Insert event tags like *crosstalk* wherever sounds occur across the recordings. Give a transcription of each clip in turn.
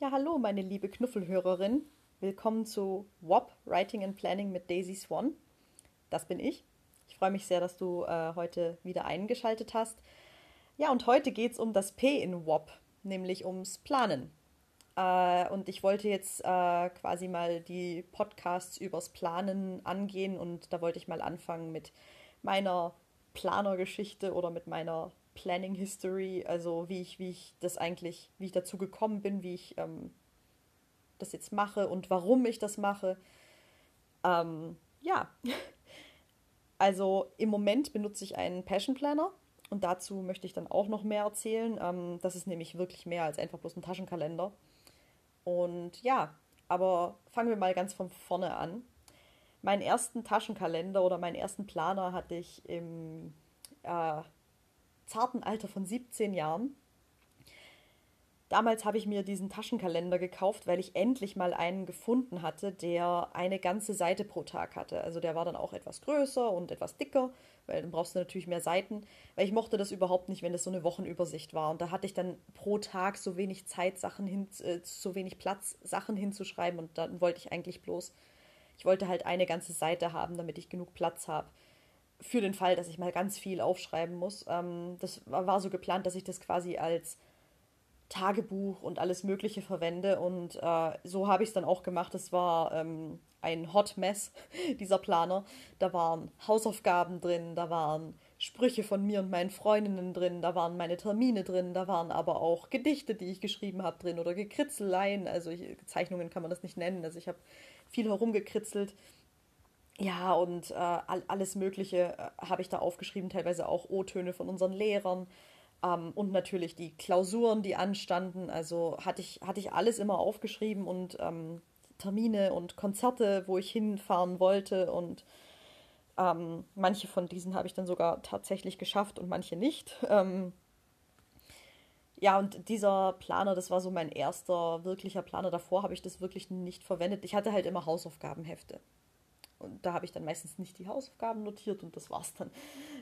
Ja, hallo, meine liebe Knuffelhörerin. Willkommen zu WOP Writing and Planning mit Daisy Swan. Das bin ich. Ich freue mich sehr, dass du äh, heute wieder eingeschaltet hast. Ja, und heute geht es um das P in WOP, nämlich ums Planen. Äh, und ich wollte jetzt äh, quasi mal die Podcasts übers Planen angehen und da wollte ich mal anfangen mit meiner Planergeschichte oder mit meiner Planning History, also wie ich, wie ich das eigentlich, wie ich dazu gekommen bin, wie ich ähm, das jetzt mache und warum ich das mache. Ähm, ja, *laughs* also im Moment benutze ich einen Passion Planner und dazu möchte ich dann auch noch mehr erzählen. Ähm, das ist nämlich wirklich mehr als einfach bloß ein Taschenkalender. Und ja, aber fangen wir mal ganz von vorne an. Meinen ersten Taschenkalender oder meinen ersten Planer hatte ich im äh, zarten Alter von 17 Jahren. Damals habe ich mir diesen Taschenkalender gekauft, weil ich endlich mal einen gefunden hatte, der eine ganze Seite pro Tag hatte. Also der war dann auch etwas größer und etwas dicker, weil dann brauchst du natürlich mehr Seiten. Weil ich mochte das überhaupt nicht, wenn das so eine Wochenübersicht war. Und da hatte ich dann pro Tag so wenig Zeit, Sachen hin, äh, so wenig Platz, Sachen hinzuschreiben. Und dann wollte ich eigentlich bloß, ich wollte halt eine ganze Seite haben, damit ich genug Platz habe für den Fall, dass ich mal ganz viel aufschreiben muss. Ähm, das war so geplant, dass ich das quasi als Tagebuch und alles Mögliche verwende. Und äh, so habe ich es dann auch gemacht. Es war ähm, ein Hot Mess, *laughs* dieser Planer. Da waren Hausaufgaben drin, da waren Sprüche von mir und meinen Freundinnen drin, da waren meine Termine drin, da waren aber auch Gedichte, die ich geschrieben habe drin oder Gekritzeleien. Also ich, Zeichnungen kann man das nicht nennen. Also ich habe viel herumgekritzelt. Ja, und äh, alles Mögliche äh, habe ich da aufgeschrieben, teilweise auch O-Töne von unseren Lehrern. Ähm, und natürlich die Klausuren, die anstanden. Also hatte ich, hatte ich alles immer aufgeschrieben und ähm, Termine und Konzerte, wo ich hinfahren wollte. Und ähm, manche von diesen habe ich dann sogar tatsächlich geschafft und manche nicht. *laughs* Ähm, ja, und dieser Planer, das war so mein erster wirklicher Planer. Davor habe ich das wirklich nicht verwendet. Ich hatte halt immer Hausaufgabenhefte. Und da habe ich dann meistens nicht die Hausaufgaben notiert und das war's dann.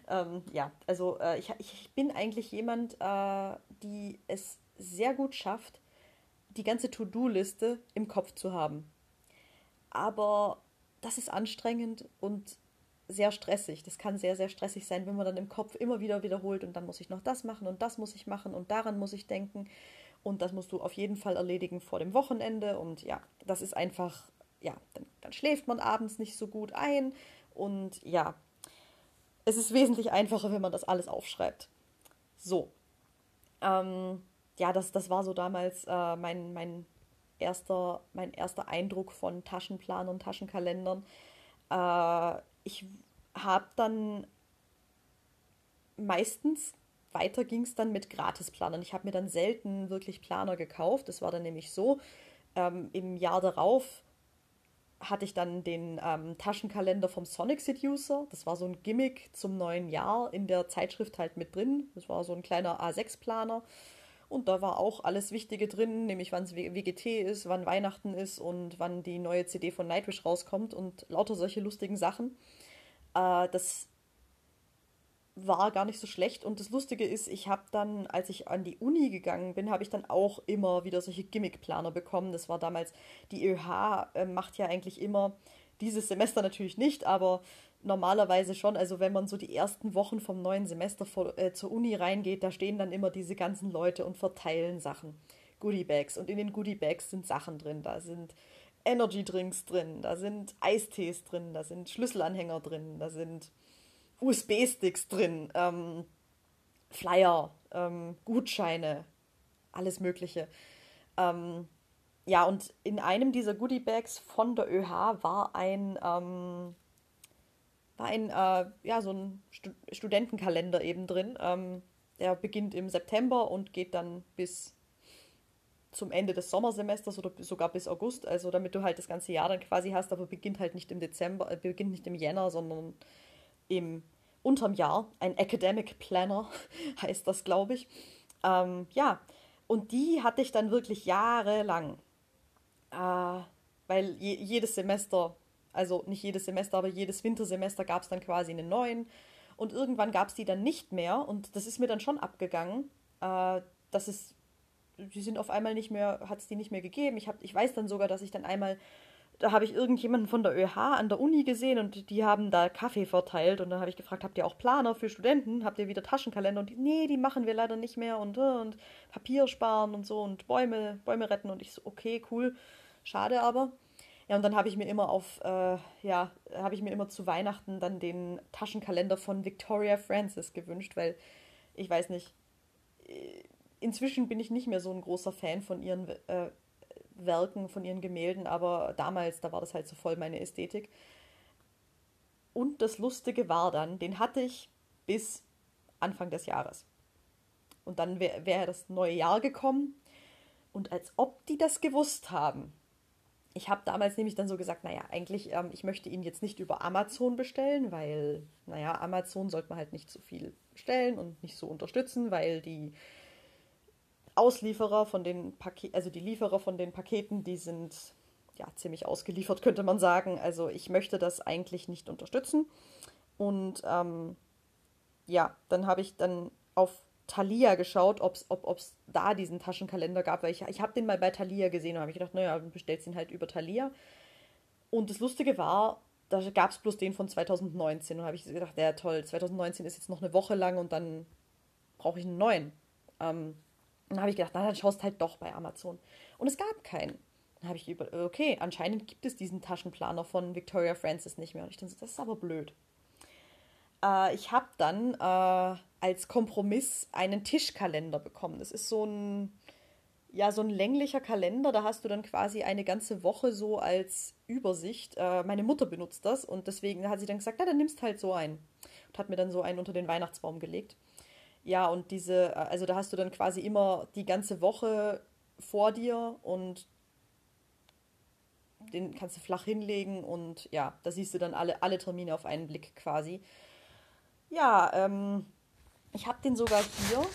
Ähm, ja, also äh, ich, ich bin eigentlich jemand, äh, die es sehr gut schafft, die ganze To-Do-Liste im Kopf zu haben. Aber das ist anstrengend und sehr stressig. Das kann sehr, sehr stressig sein, wenn man dann im Kopf immer wieder wiederholt und dann muss ich noch das machen und das muss ich machen und daran muss ich denken und das musst du auf jeden Fall erledigen vor dem Wochenende und ja, das ist einfach ja, dann, dann schläft man abends nicht so gut ein und ja, es ist wesentlich einfacher, wenn man das alles aufschreibt. So. Ähm, ja, das, das war so damals äh, mein, mein, erster, mein erster Eindruck von Taschenplanern Taschenkalendern. Äh, ich habe dann meistens weiter ging es dann mit Gratisplanern. Ich habe mir dann selten wirklich Planer gekauft. Das war dann nämlich so, ähm, im Jahr darauf hatte ich dann den ähm, Taschenkalender vom Sonic Seducer. Das war so ein Gimmick zum neuen Jahr in der Zeitschrift halt mit drin. Das war so ein kleiner A6-Planer. Und da war auch alles Wichtige drin, nämlich wann es WGT ist, wann Weihnachten ist und wann die neue CD von Nightwish rauskommt und lauter solche lustigen Sachen. Äh, das war gar nicht so schlecht. Und das Lustige ist, ich habe dann, als ich an die Uni gegangen bin, habe ich dann auch immer wieder solche Gimmickplaner bekommen. Das war damals, die ÖH äh, macht ja eigentlich immer, dieses Semester natürlich nicht, aber normalerweise schon. Also wenn man so die ersten Wochen vom neuen Semester vor, äh, zur Uni reingeht, da stehen dann immer diese ganzen Leute und verteilen Sachen. Goodiebags. Und in den Goodiebags sind Sachen drin. Da sind Energy Drinks drin, da sind Eistees drin, da sind Schlüsselanhänger drin, da sind USB-Sticks drin, ähm, Flyer, ähm, Gutscheine, alles Mögliche. Ähm, ja, und in einem dieser Goodie-Bags von der ÖH war ein, ähm, war ein, äh, ja, so ein Stud Studentenkalender eben drin. Ähm, der beginnt im September und geht dann bis zum Ende des Sommersemesters oder sogar bis August, also damit du halt das ganze Jahr dann quasi hast, aber beginnt halt nicht im Dezember, äh, beginnt nicht im Jänner, sondern im unterm Jahr, ein Academic Planner *laughs* heißt das, glaube ich. Ähm, ja, und die hatte ich dann wirklich jahrelang, äh, weil je, jedes Semester, also nicht jedes Semester, aber jedes Wintersemester gab es dann quasi einen neuen. Und irgendwann gab es die dann nicht mehr und das ist mir dann schon abgegangen, äh, dass es die sind auf einmal nicht mehr, hat es die nicht mehr gegeben. Ich, hab, ich weiß dann sogar, dass ich dann einmal, da habe ich irgendjemanden von der ÖH an der Uni gesehen und die haben da Kaffee verteilt und dann habe ich gefragt, habt ihr auch Planer für Studenten? Habt ihr wieder Taschenkalender? Und die, nee, die machen wir leider nicht mehr und, und Papier sparen und so und Bäume, Bäume retten und ich so, okay, cool, schade aber. Ja, und dann habe ich mir immer auf, äh, ja, habe ich mir immer zu Weihnachten dann den Taschenkalender von Victoria Francis gewünscht, weil ich weiß nicht, äh, inzwischen bin ich nicht mehr so ein großer Fan von ihren äh, Werken, von ihren Gemälden, aber damals, da war das halt so voll meine Ästhetik. Und das Lustige war dann, den hatte ich bis Anfang des Jahres. Und dann wäre wär das neue Jahr gekommen. Und als ob die das gewusst haben, ich habe damals nämlich dann so gesagt, naja, eigentlich, ähm, ich möchte ihn jetzt nicht über Amazon bestellen, weil, naja, Amazon sollte man halt nicht so viel bestellen und nicht so unterstützen, weil die Auslieferer von den Paketen, also die Lieferer von den Paketen, die sind ja ziemlich ausgeliefert, könnte man sagen. Also ich möchte das eigentlich nicht unterstützen. Und ähm, ja, dann habe ich dann auf Thalia geschaut, ob's, ob es da diesen Taschenkalender gab, weil ich, ich habe den mal bei Thalia gesehen und habe gedacht, naja, du bestellst ihn halt über Thalia. Und das Lustige war, da gab es bloß den von 2019 und habe ich gedacht, ja toll, 2019 ist jetzt noch eine Woche lang und dann brauche ich einen neuen. Ähm, dann habe ich gedacht, na, dann schaust halt doch bei Amazon. Und es gab keinen. Dann habe ich über, okay, anscheinend gibt es diesen Taschenplaner von Victoria Francis nicht mehr. Und ich dachte, das ist aber blöd. Äh, ich habe dann äh, als Kompromiss einen Tischkalender bekommen. Das ist so ein, ja, so ein länglicher Kalender. Da hast du dann quasi eine ganze Woche so als Übersicht. Äh, meine Mutter benutzt das und deswegen hat sie dann gesagt, na, dann nimmst halt so einen. Und hat mir dann so einen unter den Weihnachtsbaum gelegt. Ja, und diese, äh, also da hast du dann quasi immer die ganze Woche vor dir und den kannst du flach hinlegen und ja, da siehst du dann alle, alle Termine auf einen Blick quasi. Ja, ähm, ich habe den sogar hier.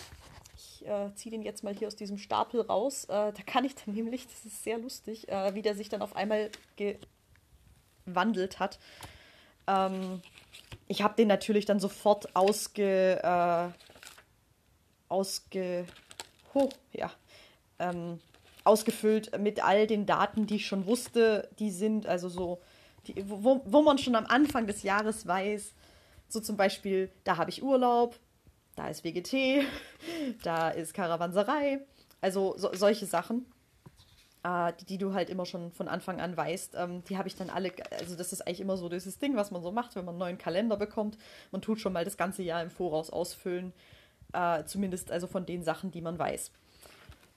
Ich äh, ziehe den jetzt mal hier aus diesem Stapel raus. Äh, da kann ich dann nämlich, das ist sehr lustig, äh, wie der sich dann auf einmal gewandelt hat. Ähm, ich habe den natürlich dann sofort ausge. Ausge. Oh, ja. Ähm, ausgefüllt mit all den Daten, die ich schon wusste, die sind also so, die, wo, wo man schon am Anfang des Jahres weiß, so zum Beispiel, da habe ich Urlaub, da ist WGT, *laughs* da ist Karawanserei. Also so, solche Sachen, äh, die, die, du halt immer schon von Anfang an weißt, ähm, die habe ich dann alle, also das ist eigentlich immer so dieses Ding, was man so macht, wenn man einen neuen Kalender bekommt. Man tut schon mal das ganze Jahr im Voraus ausfüllen, äh, zumindest also von den Sachen, die man weiß.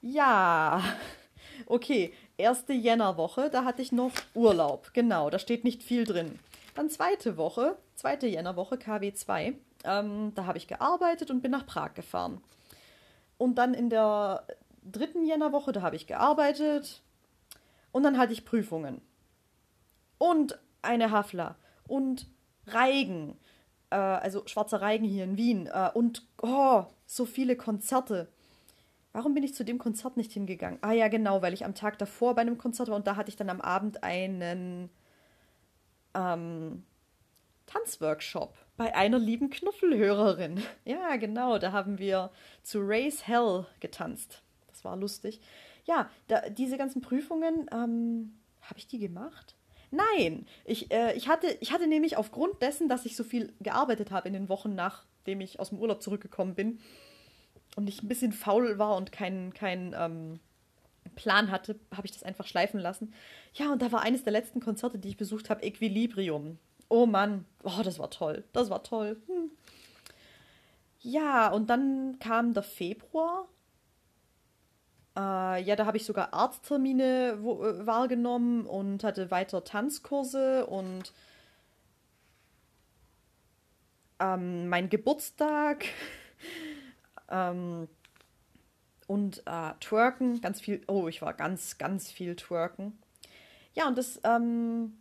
Ja, *laughs* okay, erste Jännerwoche, da hatte ich noch Urlaub, genau, da steht nicht viel drin. Dann zweite Woche, zweite Jännerwoche, KW2. Ähm, da habe ich gearbeitet und bin nach Prag gefahren. Und dann in der dritten Jännerwoche, da habe ich gearbeitet. Und dann hatte ich Prüfungen. Und eine Hafla. Und Reigen. Äh, also schwarzer Reigen hier in Wien. Äh, und oh, so viele Konzerte. Warum bin ich zu dem Konzert nicht hingegangen? Ah ja, genau, weil ich am Tag davor bei einem Konzert war und da hatte ich dann am Abend einen ähm, Tanzworkshop bei einer lieben Knuffelhörerin. *laughs* Ja, genau, da haben wir zu Race Hell getanzt. Das war lustig. Ja, da, diese ganzen Prüfungen, ähm, habe ich die gemacht? Nein, ich, äh, ich, hatte, ich hatte nämlich aufgrund dessen, dass ich so viel gearbeitet habe in den Wochen, nachdem ich aus dem Urlaub zurückgekommen bin und ich ein bisschen faul war und keinen kein, ähm, Plan hatte, habe ich das einfach schleifen lassen. Ja, und da war eines der letzten Konzerte, die ich besucht habe, Equilibrium. Oh Mann, oh, das war toll. Das war toll. Hm. Ja, und dann kam der Februar. Äh, ja, da habe ich sogar Arzttermine wo, äh, wahrgenommen und hatte weiter Tanzkurse und ähm, mein Geburtstag *laughs* ähm, und äh, Twerken, ganz viel. Oh, ich war ganz, ganz viel Twerken. Ja, und das ähm,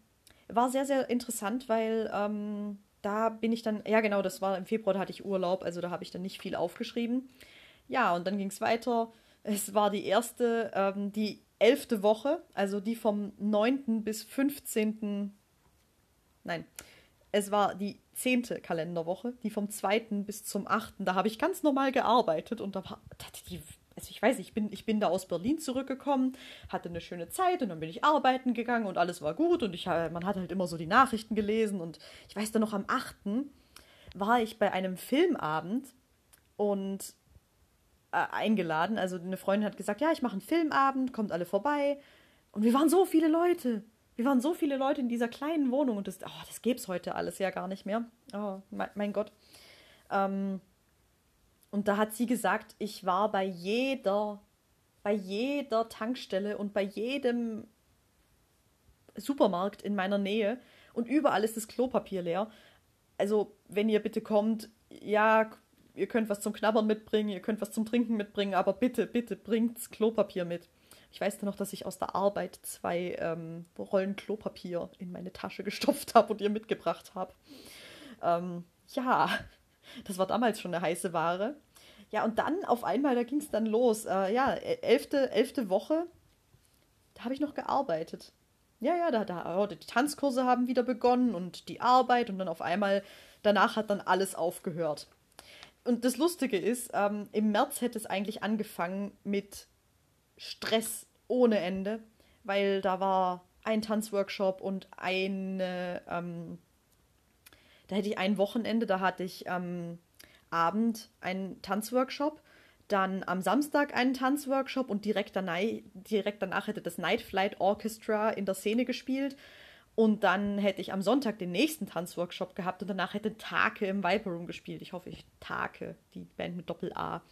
war sehr, sehr interessant, weil ähm, da bin ich dann, ja genau, das war im Februar, da hatte ich Urlaub, also da habe ich dann nicht viel aufgeschrieben. Ja, und dann ging es weiter. Es war die erste, ähm, die elfte Woche, also die vom 9. bis 15. Nein, es war die zehnte Kalenderwoche, die vom 2. bis zum 8. Da habe ich ganz normal gearbeitet und da war, die also ich weiß, ich bin, ich bin da aus Berlin zurückgekommen, hatte eine schöne Zeit und dann bin ich arbeiten gegangen und alles war gut und ich, äh, man hat halt immer so die Nachrichten gelesen und ich weiß dann noch am 8. war ich bei einem Filmabend und eingeladen. Also eine Freundin hat gesagt, ja, ich mache einen Filmabend, kommt alle vorbei. Und wir waren so viele Leute. Wir waren so viele Leute in dieser kleinen Wohnung und das, oh, das gäbe es heute alles ja gar nicht mehr. Oh, mein, mein Gott. Ähm, und da hat sie gesagt, ich war bei jeder, bei jeder Tankstelle und bei jedem Supermarkt in meiner Nähe und überall ist das Klopapier leer. Also, wenn ihr bitte kommt, ja, ihr könnt was zum Knabbern mitbringen, ihr könnt was zum Trinken mitbringen, aber bitte, bitte bringt Klopapier mit. Ich weiß noch, dass ich aus der Arbeit zwei ähm, Rollen Klopapier in meine Tasche gestopft habe und ihr mitgebracht habe. Ähm, ja, das war damals schon eine heiße Ware. Ja, und dann auf einmal, da ging es dann los. Äh, ja, elfte, elfte Woche, da habe ich noch gearbeitet. Ja, ja, da, da, oh, die Tanzkurse haben wieder begonnen und die Arbeit und dann auf einmal, danach hat dann alles aufgehört. Und das Lustige ist, ähm, im März hätte es eigentlich angefangen mit Stress ohne Ende, weil da war ein Tanzworkshop und eine, ähm, da hätte ich ein Wochenende, da hatte ich ähm, Abend einen Tanzworkshop, dann am Samstag einen Tanzworkshop und direkt, danach, direkt danach hätte das Night Flight Orchestra in der Szene gespielt. Und dann hätte ich am Sonntag den nächsten Tanzworkshop gehabt und danach hätte Take im Viper Room gespielt. Ich hoffe, ich Take, die Band mit Doppel-A.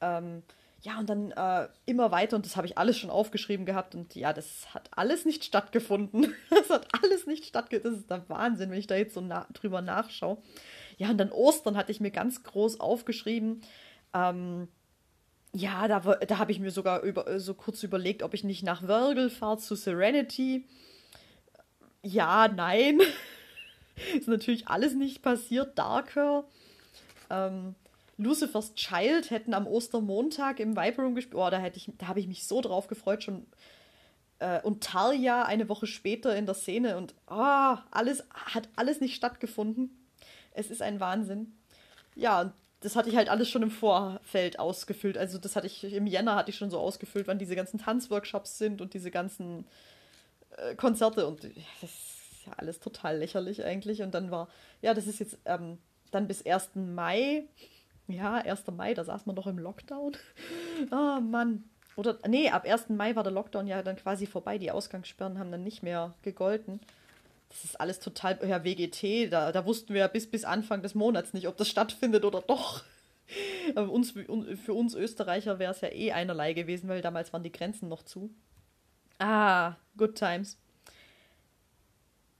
Ähm, ja, und dann äh, immer weiter und das habe ich alles schon aufgeschrieben gehabt und ja, das hat alles nicht stattgefunden. *laughs* das hat alles nicht stattgefunden. Das ist der Wahnsinn, wenn ich da jetzt so na drüber nachschaue. Ja, und dann Ostern hatte ich mir ganz groß aufgeschrieben. Ähm, ja, da, da habe ich mir sogar über, äh, so kurz überlegt, ob ich nicht nach Wörgl fahre zu Serenity. Ja, nein. *laughs* ist natürlich alles nicht passiert. Darker. Ähm, Lucifer's Child hätten am Ostermontag im Viper Room gespielt. Oh, da, hätte ich, da habe ich mich so drauf gefreut schon. Äh, und Talia eine Woche später in der Szene und oh, alles hat alles nicht stattgefunden. Es ist ein Wahnsinn. Ja, das hatte ich halt alles schon im Vorfeld ausgefüllt. Also das hatte ich im Jänner hatte ich schon so ausgefüllt, wann diese ganzen Tanzworkshops sind und diese ganzen äh, Konzerte und das ist ja alles total lächerlich eigentlich. Und dann war, ja, das ist jetzt ähm, dann bis 1. Mai. Ja, 1. Mai, da saß man doch im Lockdown. oh *laughs* Mann. Oder, nee, ab 1. Mai war der Lockdown ja dann quasi vorbei. Die Ausgangssperren haben dann nicht mehr gegolten das ist alles total, ja, WGT, da, da wussten wir ja bis, bis Anfang des Monats nicht, ob das stattfindet oder doch. *laughs* Aber uns, für uns Österreicher wäre es ja eh einerlei gewesen, weil damals waren die Grenzen noch zu. Ah, good times.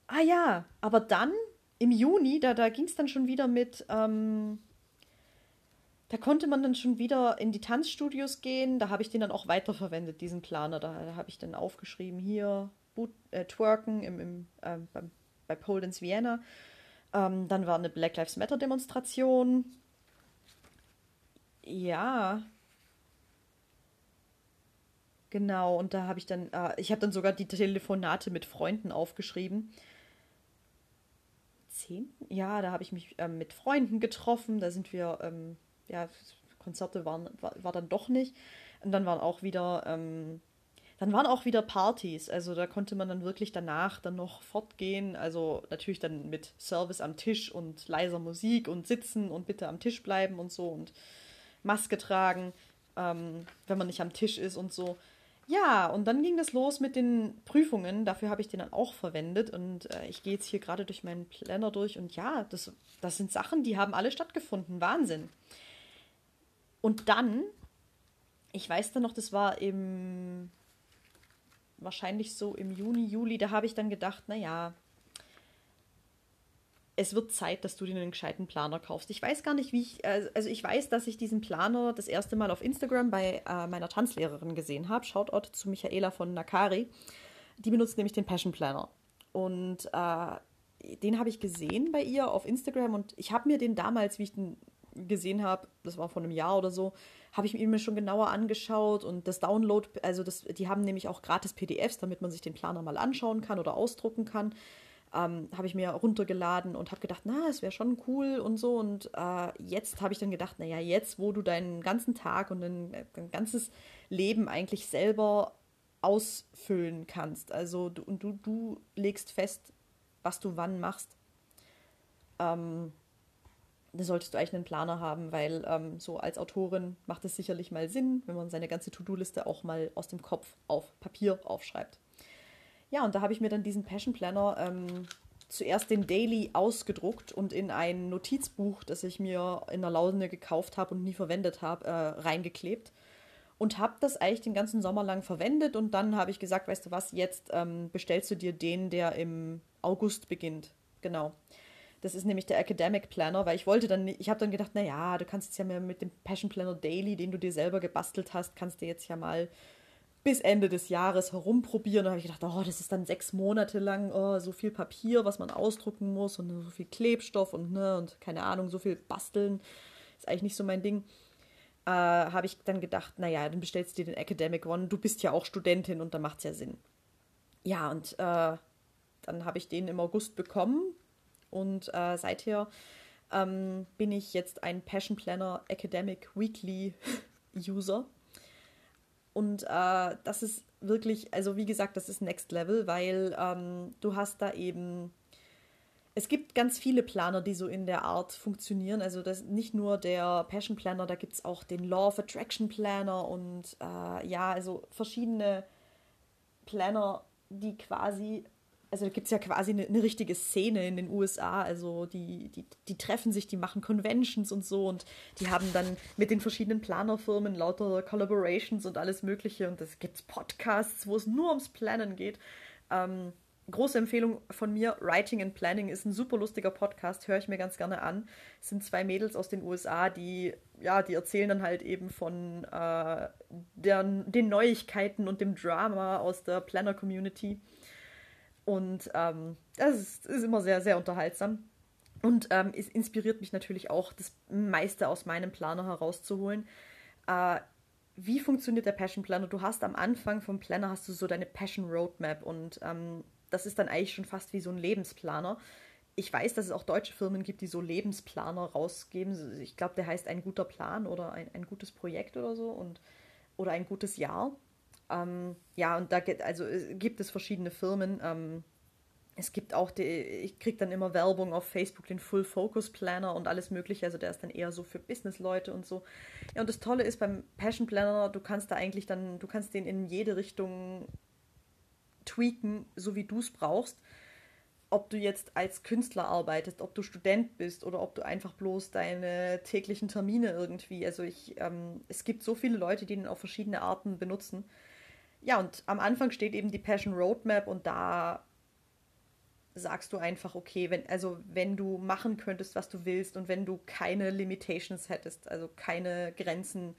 Ah ja, aber dann im Juni, da, da ging es dann schon wieder mit, ähm, da konnte man dann schon wieder in die Tanzstudios gehen. Da habe ich den dann auch weiterverwendet, diesen Planer. Da, da habe ich dann aufgeschrieben, hier Boot, äh, Twerken im, im, äh, beim, bei Pole Dance Vienna. Ähm, dann war eine Black Lives Matter Demonstration. Ja. Genau, und da habe ich dann, äh, ich habe dann sogar die Telefonate mit Freunden aufgeschrieben. Zehn? Ja, da habe ich mich ähm, mit Freunden getroffen. Da sind wir, ähm, ja, Konzerte waren, war, war, dann doch nicht. Und dann waren auch wieder ähm, dann waren auch wieder Partys. Also da konnte man dann wirklich danach dann noch fortgehen. Also natürlich dann mit Service am Tisch und leiser Musik und sitzen und bitte am Tisch bleiben und so und Maske tragen, ähm, wenn man nicht am Tisch ist und so. Ja, und dann ging das los mit den Prüfungen. Dafür habe ich den dann auch verwendet. Und äh, ich gehe jetzt hier gerade durch meinen Planner durch. Und ja, das, das sind Sachen, die haben alle stattgefunden. Wahnsinn. Und dann, ich weiß dann noch, das war im wahrscheinlich so im Juni, Juli, da habe ich dann gedacht, naja, es wird Zeit, dass du dir einen gescheiten Planer kaufst. Ich weiß gar nicht, wie ich, also ich weiß, dass ich diesen Planer das erste Mal auf Instagram bei äh, meiner Tanzlehrerin gesehen habe. Shoutout zu Michaela von Nakari. Die benutzt nämlich den Passion Planner. Und äh, den habe ich gesehen bei ihr auf Instagram und ich habe mir den damals, wie ich den gesehen habe, das war vor einem Jahr oder so, habe ich mir schon genauer angeschaut und das Download, also das, die haben nämlich auch gratis PDFs, damit man sich den Planer mal anschauen kann oder ausdrucken kann. Ähm, habe ich mir runtergeladen und habe gedacht, na, es wäre schon cool und so. Und äh, jetzt habe ich dann gedacht, naja, jetzt, wo du deinen ganzen Tag und dein, dein ganzes Leben eigentlich selber ausfüllen kannst, also du, und du, du legst fest, was du wann machst, ähm, da solltest du eigentlich einen Planer haben, weil ähm, so als Autorin macht es sicherlich mal Sinn, wenn man seine ganze To-Do-Liste auch mal aus dem Kopf auf Papier aufschreibt. Ja, und da habe ich mir dann diesen Passion Planner ähm, zuerst den Daily ausgedruckt und in ein Notizbuch, das ich mir in der Lausene gekauft habe und nie verwendet habe, äh, reingeklebt. Und habe das eigentlich den ganzen Sommer lang verwendet und dann habe ich gesagt, weißt du was, jetzt ähm, bestellst du dir den, der im August beginnt. Genau. Das ist nämlich der Academic Planner, weil ich wollte dann, ich habe dann gedacht, naja, du kannst jetzt ja mit dem Passion Planner Daily, den du dir selber gebastelt hast, kannst du jetzt ja mal bis Ende des Jahres herumprobieren. Da habe ich gedacht, oh, das ist dann sechs Monate lang oh, so viel Papier, was man ausdrucken muss und so viel Klebstoff und ne und keine Ahnung, so viel basteln. Ist eigentlich nicht so mein Ding. Äh, habe ich dann gedacht, naja, dann bestellst du dir den Academic One. Du bist ja auch Studentin und da macht es ja Sinn. Ja, und äh, dann habe ich den im August bekommen und äh, seither ähm, bin ich jetzt ein Passion Planner Academic Weekly *laughs* User. Und äh, das ist wirklich, also wie gesagt, das ist Next Level, weil ähm, du hast da eben, es gibt ganz viele Planer, die so in der Art funktionieren. Also das nicht nur der Passion Planner, da gibt es auch den Law of Attraction Planner und äh, ja, also verschiedene Planner, die quasi also da gibt es ja quasi eine, eine, richtige Szene in den USA. Also die, die, die treffen sich, die machen Conventions und so und die haben dann mit den verschiedenen Planerfirmen lauter Collaborations und alles Mögliche. Und es gibt Podcasts, wo es nur ums Planen geht. Ähm, große Empfehlung von mir, Writing and Planning ist ein super lustiger Podcast, höre ich mir ganz gerne an. Es sind zwei Mädels aus den USA, die, ja, die erzählen dann halt eben von äh, der, den Neuigkeiten und dem Drama aus der Planner-Community. Und ähm, das ist, ist, immer sehr, sehr unterhaltsam. Und ähm, es inspiriert mich natürlich auch, das meiste aus meinem Planer herauszuholen. Äh, wie funktioniert der Passion Planner? Du hast am Anfang vom Planner hast du so deine Passion Roadmap und ähm, das ist dann eigentlich schon fast wie so ein Lebensplaner. Ich weiß, dass es auch deutsche Firmen gibt, die so Lebensplaner rausgeben. Ich glaube, der heißt ein guter Plan oder ein, ein gutes Projekt oder so und oder ein gutes Jahr. Ähm, ja, und da gibt, also, gibt es verschiedene Firmen. Ähm, es gibt auch, die, ich kriege dann immer Werbung auf Facebook, den Full Focus Planner und alles Mögliche. Also der ist dann eher so für Businessleute und so. Ja, und das Tolle ist beim Passion Planner, du kannst da eigentlich dann, du kannst den in jede Richtung tweaken, so wie du es brauchst. Ob du jetzt als Künstler arbeitest, ob du Student bist oder ob du einfach bloß deine täglichen Termine irgendwie. Also ich, ähm, es gibt so viele Leute, die den auf verschiedene Arten benutzen. Ja, und am Anfang steht eben die Passion Roadmap und da sagst du einfach, okay, wenn, also wenn du machen könntest, was du willst und wenn du keine Limitations hättest, also keine Grenzen,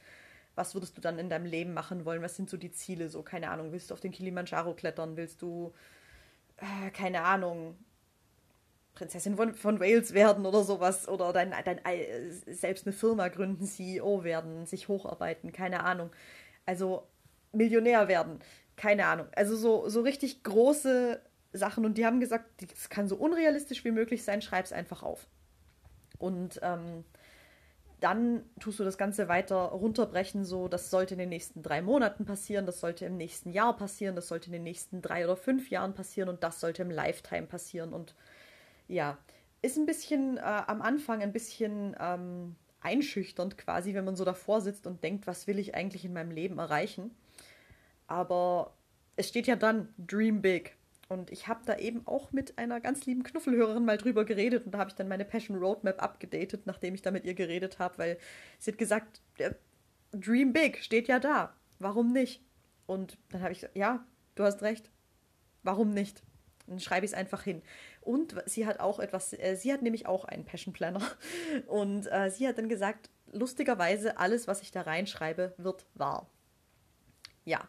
was würdest du dann in deinem Leben machen wollen? Was sind so die Ziele? So, keine Ahnung, willst du auf den Kilimanjaro klettern? Willst du, äh, keine Ahnung, Prinzessin von, von, Wales werden oder sowas? Oder dein, dein, selbst eine Firma gründen, CEO werden, sich hocharbeiten, keine Ahnung. Also Millionär werden. Keine Ahnung. Also so, so richtig große Sachen. Und die haben gesagt, es kann so unrealistisch wie möglich sein, schreib es einfach auf. Und ähm, dann tust du das Ganze weiter runterbrechen, so das sollte in den nächsten drei Monaten passieren, das sollte im nächsten Jahr passieren, das sollte in den nächsten drei oder fünf Jahren passieren und das sollte im Lifetime passieren. Und ja, ist ein bisschen äh, am Anfang ein bisschen ähm, einschüchternd quasi, wenn man so davor sitzt und denkt, was will ich eigentlich in meinem Leben erreichen. Aber es steht ja dann Dream Big. Und ich habe da eben auch mit einer ganz lieben Knuffelhörerin mal drüber geredet und da habe ich dann meine Passion Roadmap abgedatet, nachdem ich da mit ihr geredet habe, weil sie hat gesagt, Dream Big steht ja da. Warum nicht? Und dann habe ich gesagt, ja, du hast recht. Warum nicht? Dann schreibe ich es einfach hin. Und sie hat auch etwas, äh, sie hat nämlich auch einen Passion Planner. *laughs* Und äh, sie hat dann gesagt, lustigerweise, alles, was ich da reinschreibe, wird wahr. Ja,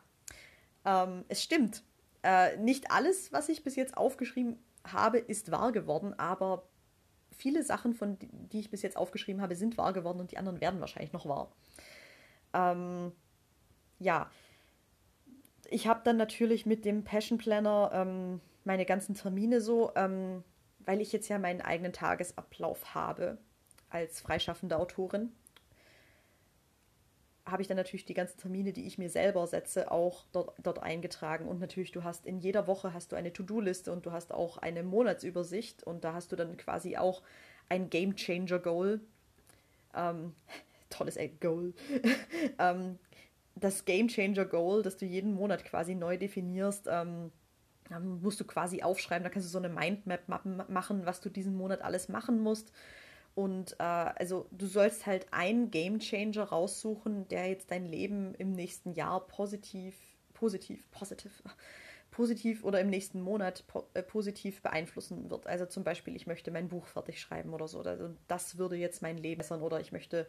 ähm, es stimmt. Äh, nicht alles, was ich bis jetzt aufgeschrieben habe, ist wahr geworden, aber viele Sachen, von die ich bis jetzt aufgeschrieben habe, sind wahr geworden und die anderen werden wahrscheinlich noch wahr. Ähm, ja, ich habe dann natürlich mit dem Passion Planner ähm, meine ganzen Termine so, ähm, weil ich jetzt ja meinen eigenen Tagesablauf habe als freischaffende Autorin, habe ich dann natürlich die ganzen Termine, die ich mir selber setze, auch dort, dort eingetragen. Und natürlich, du hast in jeder Woche hast du eine To-Do-Liste und du hast auch eine Monatsübersicht und da hast du dann quasi auch ein Game Changer *laughs* Goal. Ähm, tolles Goal. ähm, das Game Changer Goal, das du jeden Monat quasi neu definierst, ähm, musst du quasi aufschreiben. Da kannst du so eine Mindmap machen, was du diesen Monat alles machen musst. Und äh, also du sollst halt einen Game Changer raussuchen, der jetzt dein Leben im nächsten Jahr positiv, positiv, positiv, *laughs* positiv oder im nächsten Monat po äh, positiv beeinflussen wird. Also zum Beispiel, ich möchte mein Buch fertig schreiben oder so. Also das würde jetzt mein Leben bessern oder ich möchte,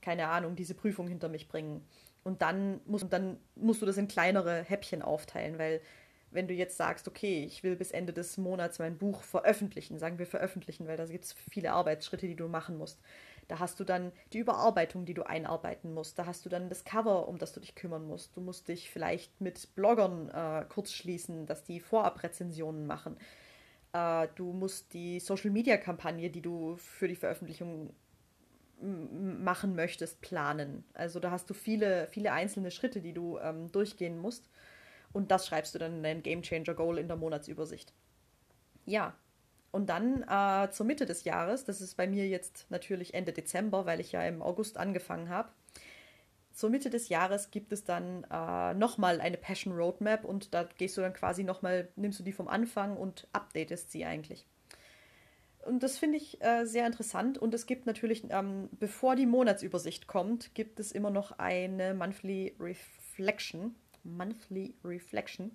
keine Ahnung, diese Prüfung hinter mich bringen. Und dann musst, dann musst du das in kleinere Häppchen aufteilen, weil wenn du jetzt sagst, okay, ich will bis Ende des Monats mein Buch veröffentlichen, sagen wir veröffentlichen, weil da gibt es viele Arbeitsschritte, die du machen musst. Da hast du dann die Überarbeitung, die du einarbeiten musst. Da hast du dann das Cover, um das du dich kümmern musst. Du musst dich vielleicht mit Bloggern äh, kurz schließen, dass die Vorabrezensionen machen. Äh, du musst die Social-Media-Kampagne, die du für die Veröffentlichung machen möchtest, planen. Also da hast du viele, viele einzelne Schritte, die du ähm, durchgehen musst. Und das schreibst du dann in dein Game Changer Goal in der Monatsübersicht. Ja, und dann äh, zur Mitte des Jahres, das ist bei mir jetzt natürlich Ende Dezember, weil ich ja im August angefangen habe. Zur Mitte des Jahres gibt es dann äh, nochmal eine Passion Roadmap und da gehst du dann quasi nochmal, nimmst du die vom Anfang und updatest sie eigentlich. Und das finde ich äh, sehr interessant. Und es gibt natürlich, ähm, bevor die Monatsübersicht kommt, gibt es immer noch eine Monthly Reflection. Monthly Reflection.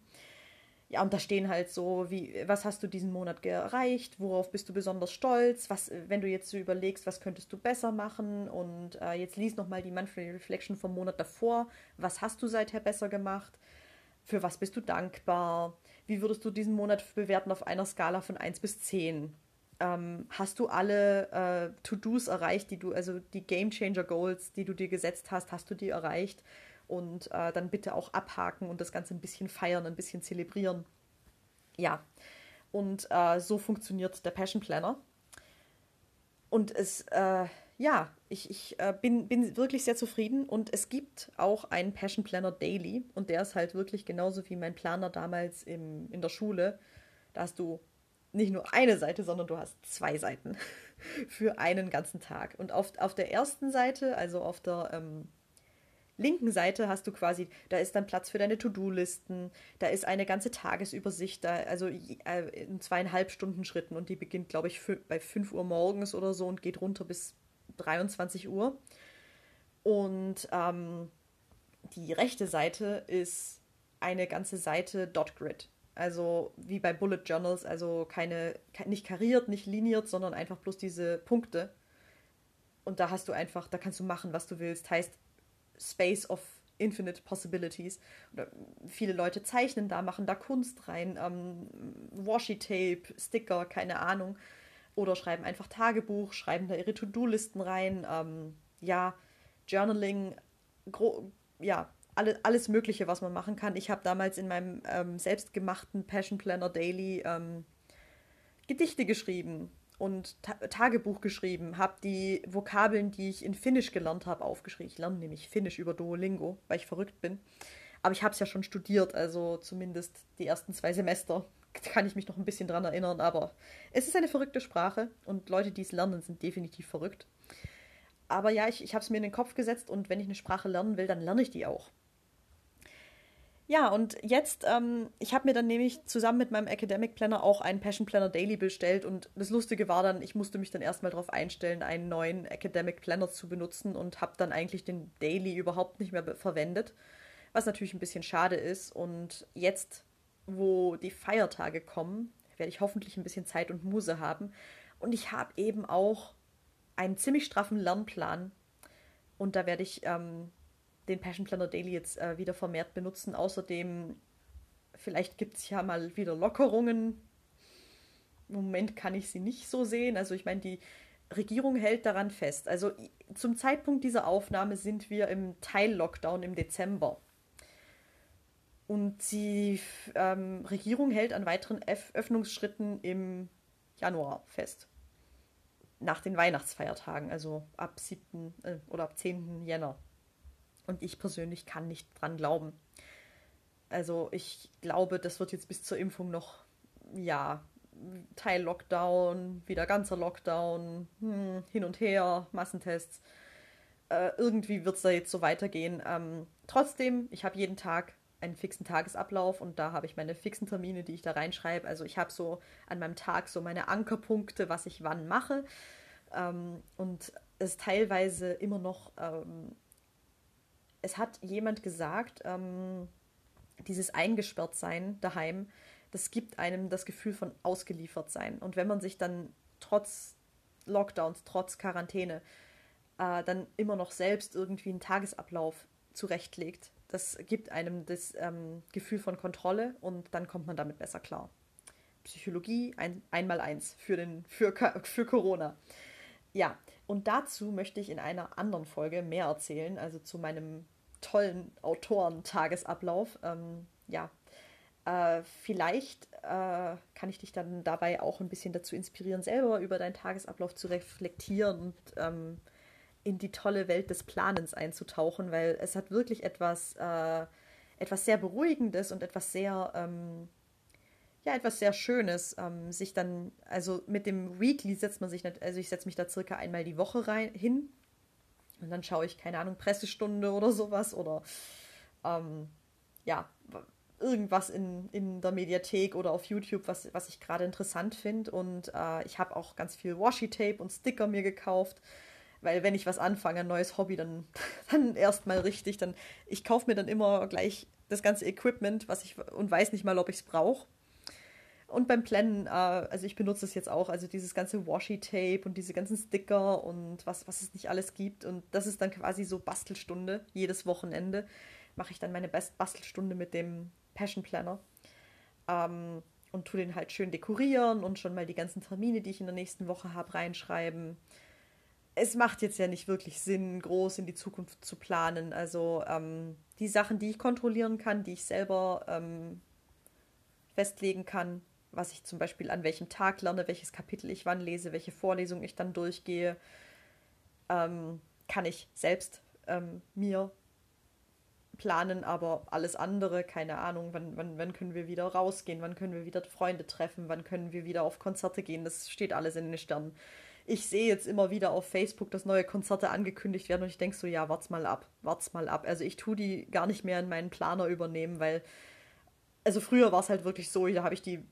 Ja, und da stehen halt so, wie, was hast du diesen Monat erreicht, worauf bist du besonders stolz, was, wenn du jetzt so überlegst, was könntest du besser machen und äh, jetzt lies nochmal die Monthly Reflection vom Monat davor, was hast du seither besser gemacht, für was bist du dankbar, wie würdest du diesen Monat bewerten auf einer Skala von 1 bis 10? Ähm, hast du alle äh, To-Dos erreicht, die du, also die Game Changer Goals, die du dir gesetzt hast, hast du die erreicht? Und äh, dann bitte auch abhaken und das Ganze ein bisschen feiern, ein bisschen zelebrieren. Ja, und äh, so funktioniert der Passion Planner. Und es, äh, ja, ich, ich äh, bin, bin wirklich sehr zufrieden und es gibt auch einen Passion Planner Daily und der ist halt wirklich genauso wie mein Planer damals im, in der Schule. Da hast du nicht nur eine Seite, sondern du hast zwei Seiten *laughs* für einen ganzen Tag. Und auf, auf der ersten Seite, also auf der ähm, linken Seite hast du quasi, da ist dann Platz für deine To-Do-Listen, da ist eine ganze Tagesübersicht, da, also äh, in zweieinhalb Stunden Schritten und die beginnt, glaube ich, bei 5 Uhr morgens oder so und geht runter bis 23 Uhr. Und ähm, die rechte Seite ist eine ganze Seite Dot Grid. Also wie bei Bullet Journals, also keine, nicht kariert, nicht liniert, sondern einfach bloß diese Punkte. Und da hast du einfach, da kannst du machen, was du willst. Heißt, Space of Infinite Possibilities. Oder viele Leute zeichnen da, machen da Kunst rein, ähm, Washi-Tape, Sticker, keine Ahnung. Oder schreiben einfach Tagebuch, schreiben da ihre To-Do-Listen rein. Ähm, ja, Journaling, ja, alle, alles Mögliche, was man machen kann. Ich habe damals in meinem ähm, selbstgemachten Passion Planner Daily ähm, Gedichte geschrieben und Ta Tagebuch geschrieben, habe die Vokabeln, die ich in Finnisch gelernt habe, aufgeschrieben. Ich lerne nämlich Finnisch über Duolingo, weil ich verrückt bin. Aber ich habe es ja schon studiert, also zumindest die ersten zwei Semester kann ich mich noch ein bisschen dran erinnern. Aber es ist eine verrückte Sprache und Leute, die es lernen, sind definitiv verrückt. Aber ja, ich, ich habe es mir in den Kopf gesetzt und wenn ich eine Sprache lernen will, dann lerne ich die auch. Ja, und jetzt, ähm, ich habe mir dann nämlich zusammen mit meinem Academic Planner auch einen Passion Planner Daily bestellt und das Lustige war dann, ich musste mich dann erstmal darauf einstellen, einen neuen Academic Planner zu benutzen und habe dann eigentlich den Daily überhaupt nicht mehr verwendet, was natürlich ein bisschen schade ist. Und jetzt, wo die Feiertage kommen, werde ich hoffentlich ein bisschen Zeit und Muse haben. Und ich habe eben auch einen ziemlich straffen Lernplan und da werde ich ähm, den Passion Planner Daily jetzt äh, wieder vermehrt benutzen. Außerdem, vielleicht gibt es ja mal wieder Lockerungen. Im Moment kann ich sie nicht so sehen. Also ich meine, die Regierung hält daran fest. Also zum Zeitpunkt dieser Aufnahme sind wir im Teil-Lockdown im Dezember. und die ähm, Regierung hält an weiteren Öff Öffnungsschritten im Januar fest. Nach den Weihnachtsfeiertagen, also ab 7. Äh, oder ab 10. Jänner. Und ich persönlich kann nicht dran glauben. Also ich glaube, das wird jetzt bis zur Impfung noch, ja, Teil Lockdown, wieder ganzer Lockdown, hm, hin und her, Massentests. Äh, irgendwie wird es da jetzt so weitergehen. Ähm, trotzdem, ich habe jeden Tag einen fixen Tagesablauf und da habe ich meine fixen Termine, die ich da reinschreibe. Also ich habe so an meinem Tag so meine Ankerpunkte, was ich wann mache. Ähm, und es teilweise immer noch, ähm, es hat jemand gesagt, ähm, dieses Eingesperrtsein daheim, das gibt einem das Gefühl von ausgeliefert sein. Und wenn man sich dann trotz Lockdowns, trotz Quarantäne, äh, dann immer noch selbst irgendwie einen Tagesablauf zurechtlegt, das gibt einem das ähm, Gefühl von Kontrolle und dann kommt man damit besser klar. Psychologie ein, einmal eins für, den, für, für Corona. Ja, und dazu möchte ich in einer anderen Folge mehr erzählen, also zu meinem tollen Autorentagesablauf. Ähm, ja, äh, vielleicht äh, kann ich dich dann dabei auch ein bisschen dazu inspirieren, selber über deinen Tagesablauf zu reflektieren und ähm, in die tolle Welt des Planens einzutauchen, weil es hat wirklich etwas, äh, etwas sehr Beruhigendes und etwas sehr, ähm, ja, etwas sehr Schönes, ähm, sich dann, also mit dem Weekly setzt man sich nicht, also ich setze mich da circa einmal die Woche rein, hin und dann schaue ich, keine Ahnung, Pressestunde oder sowas oder ähm, ja, irgendwas in, in der Mediathek oder auf YouTube, was, was ich gerade interessant finde. Und äh, ich habe auch ganz viel Washi-Tape und Sticker mir gekauft weil wenn ich was anfange, ein neues Hobby, dann, *laughs* dann erstmal richtig. Dann, ich kaufe mir dann immer gleich das ganze Equipment, was ich und weiß nicht mal, ob ich es brauche. Und beim Planen, äh, also ich benutze es jetzt auch, also dieses ganze Washi-Tape und diese ganzen Sticker und was, was es nicht alles gibt. Und das ist dann quasi so Bastelstunde. Jedes Wochenende mache ich dann meine Best Bastelstunde mit dem Passion Planner. Ähm, und tue den halt schön dekorieren und schon mal die ganzen Termine, die ich in der nächsten Woche habe, reinschreiben es macht jetzt ja nicht wirklich Sinn, groß in die Zukunft zu planen. Also ähm, die Sachen, die ich kontrollieren kann, die ich selber ähm, festlegen kann, was ich zum Beispiel an welchem Tag lerne, welches Kapitel ich wann lese, welche Vorlesung ich dann durchgehe, ähm, kann ich selbst ähm, mir planen, aber alles andere, keine Ahnung, wann, wann, wann können wir wieder rausgehen, wann können wir wieder Freunde treffen, wann können wir wieder auf Konzerte gehen, das steht alles in den Sternen ich sehe jetzt immer wieder auf Facebook, dass neue Konzerte angekündigt werden und ich denke so, ja, wart's mal ab, wart's mal ab. Also ich tue die gar nicht mehr in meinen Planer übernehmen, weil, also früher war es halt wirklich so, da habe ich die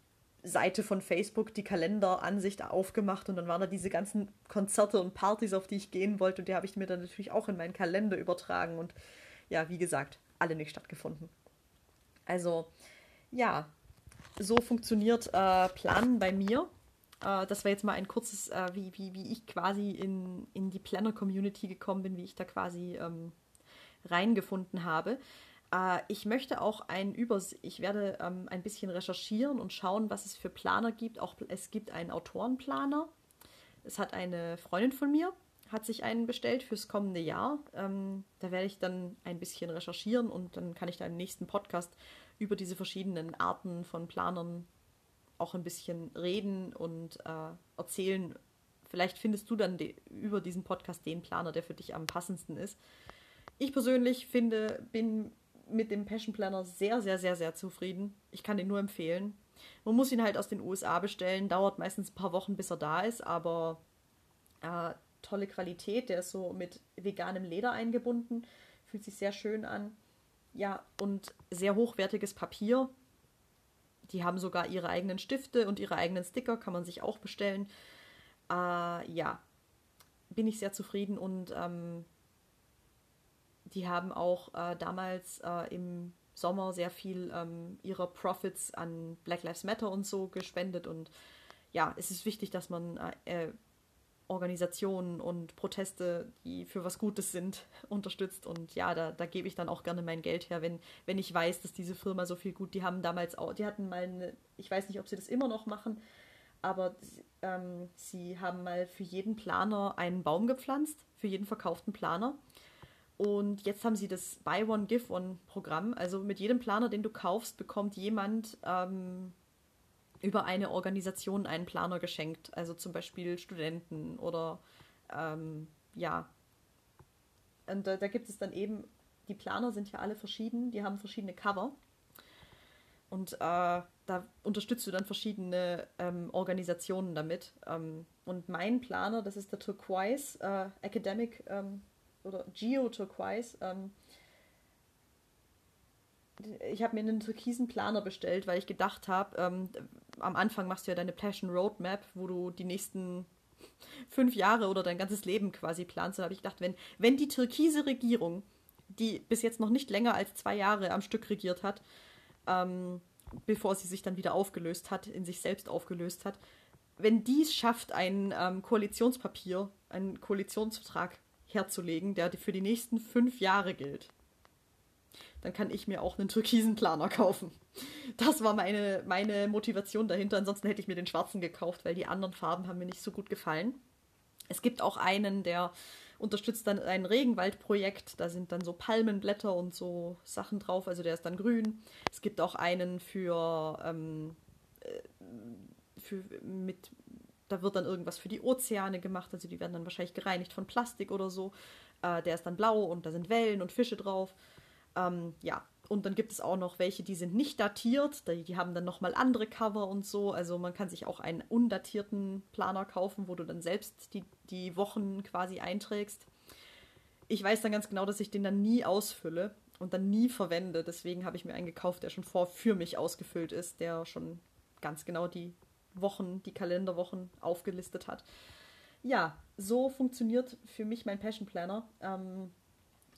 Seite von Facebook, die Kalenderansicht aufgemacht und dann waren da diese ganzen Konzerte und Partys, auf die ich gehen wollte und die habe ich mir dann natürlich auch in meinen Kalender übertragen und ja, wie gesagt, alle nicht stattgefunden. Also, ja, so funktioniert äh, Planen bei mir. Äh, das war jetzt mal ein kurzes, äh, wie, wie, wie ich quasi in, in die Planner-Community gekommen bin, wie ich da quasi ähm, reingefunden habe. Äh, ich möchte auch ein Übers ich werde ähm, ein bisschen recherchieren und schauen, was es für Planer gibt. Auch es gibt einen Autorenplaner. Es hat eine Freundin von mir, hat sich einen bestellt fürs kommende Jahr. Ähm, da werde ich dann ein bisschen recherchieren und dann kann ich da im nächsten Podcast über diese verschiedenen Arten von Planern auch ein bisschen reden und äh, erzählen. Vielleicht findest du dann de- über diesen Podcast den Planer, der für dich am passendsten ist. Ich persönlich finde, bin mit dem Passion Planner sehr, sehr, sehr, sehr zufrieden. Ich kann den nur empfehlen. Man muss ihn halt aus den USA bestellen, dauert meistens ein paar Wochen, bis er da ist, aber äh, tolle Qualität. Der ist so mit veganem Leder eingebunden, fühlt sich sehr schön an. Ja, und sehr hochwertiges Papier. Die haben sogar ihre eigenen Stifte und ihre eigenen Sticker, kann man sich auch bestellen. Äh, ja, bin ich sehr zufrieden und ähm, die haben auch äh, damals äh, im Sommer sehr viel ähm, ihrer Profits an Black Lives Matter und so gespendet und ja, es ist wichtig, dass man äh, äh Organisationen und Proteste, die für was Gutes sind, *laughs* unterstützt. Und ja, da, da gebe ich dann auch gerne mein Geld her, wenn, wenn ich weiß, dass diese Firma so viel gut, die haben damals auch, die hatten mal eine, ich weiß nicht, ob sie das immer noch machen, aber ähm, sie haben mal für jeden Planer einen Baum gepflanzt, für jeden verkauften Planer. Und jetzt haben sie das Buy One, Give One Programm. Also mit jedem Planer, den du kaufst, bekommt jemand ähm, über eine Organisation einen Planer geschenkt. Also zum Beispiel Studenten oder ähm, ja. Und da, da gibt es dann eben, die Planer sind ja alle verschieden, die haben verschiedene Cover. Und äh, da unterstützt du dann verschiedene ähm, Organisationen damit. Ähm, und mein Planer, das ist der Turquoise äh, Academic ähm, oder Geo Turquoise. Ähm, ich habe mir einen türkisen Planer bestellt, weil ich gedacht habe, ähm, am Anfang machst du ja deine Passion Roadmap, wo du die nächsten *laughs* fünf Jahre oder dein ganzes Leben quasi planst. Da habe ich gedacht, wenn, wenn die türkise Regierung, die bis jetzt noch nicht länger als zwei Jahre am Stück regiert hat, ähm, bevor sie sich dann wieder aufgelöst hat, in sich selbst aufgelöst hat, wenn die es schafft, ein ähm, Koalitionspapier, einen Koalitionsvertrag herzulegen, der für die nächsten fünf Jahre gilt, dann kann ich mir auch einen türkisen Planer kaufen. Das war meine, meine Motivation dahinter. Ansonsten hätte ich mir den schwarzen gekauft, weil die anderen Farben haben mir nicht so gut gefallen. Es gibt auch einen, der unterstützt dann ein Regenwaldprojekt. Da sind dann so Palmenblätter und so Sachen drauf. Also der ist dann grün. Es gibt auch einen für, ähm, äh, für mit, da wird dann irgendwas für die Ozeane gemacht. Also die werden dann wahrscheinlich gereinigt von Plastik oder so. Äh, der ist dann blau und da sind Wellen und Fische drauf. Ähm, ja, und dann gibt es auch noch welche, die sind nicht datiert. Die, die haben dann nochmal andere Cover und so. Also man kann sich auch einen undatierten Planer kaufen, wo du dann selbst die, die Wochen quasi einträgst. Ich weiß dann ganz genau, dass ich den dann nie ausfülle und dann nie verwende. Deswegen habe ich mir einen gekauft, der schon vor für mich ausgefüllt ist, der schon ganz genau die Wochen, die Kalenderwochen aufgelistet hat. Ja, so funktioniert für mich mein Passion Planner. Ähm,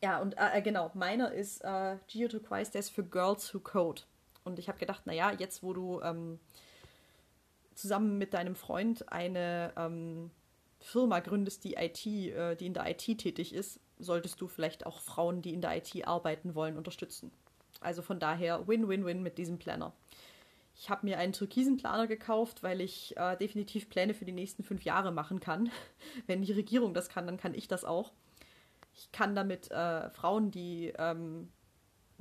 ja, und äh, äh, genau, meiner ist äh, Geo Turquoise, der ist für Girls Who Code. Und ich habe gedacht, naja, jetzt wo du ähm, zusammen mit deinem Freund eine ähm, Firma gründest, die IT, äh, die in der IT tätig ist, solltest du vielleicht auch Frauen, die in der IT arbeiten wollen, unterstützen. Also von daher Win-Win-Win mit diesem Planner. Ich habe mir einen türkisen Planer gekauft, weil ich äh, definitiv Pläne für die nächsten fünf Jahre machen kann. *laughs* Wenn die Regierung das kann, dann kann ich das auch ich kann damit äh, Frauen, die ähm,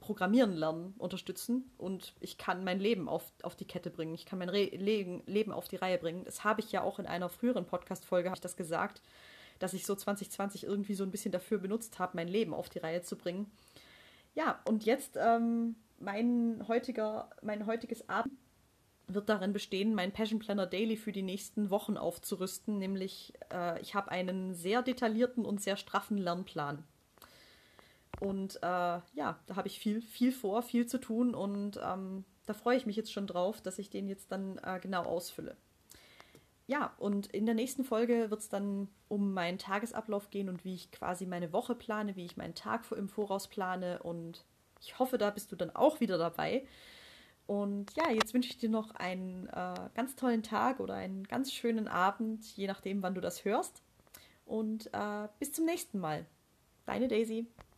Programmieren lernen, unterstützen und ich kann mein Leben auf, auf die Kette bringen. Ich kann mein Re Leben, Leben auf die Reihe bringen. Das habe ich ja auch in einer früheren Podcast-Folge, das gesagt, dass ich so 2020 irgendwie so ein bisschen dafür benutzt habe, mein Leben auf die Reihe zu bringen. Ja, und jetzt ähm, mein heutiger, mein heutiges Abend wird darin bestehen, meinen Passion Planner Daily für die nächsten Wochen aufzurüsten. Nämlich, äh, ich habe einen sehr detaillierten und sehr straffen Lernplan. Und äh, ja, da habe ich viel, viel vor, viel zu tun und ähm, da freue ich mich jetzt schon drauf, dass ich den jetzt dann äh, genau ausfülle. Ja, und in der nächsten Folge wird es dann um meinen Tagesablauf gehen und wie ich quasi meine Woche plane, wie ich meinen Tag im Voraus plane und ich hoffe, da bist du dann auch wieder dabei. Und ja, jetzt wünsche ich dir noch einen äh, ganz tollen Tag oder einen ganz schönen Abend, je nachdem, wann du das hörst. Und äh, bis zum nächsten Mal. Deine Daisy.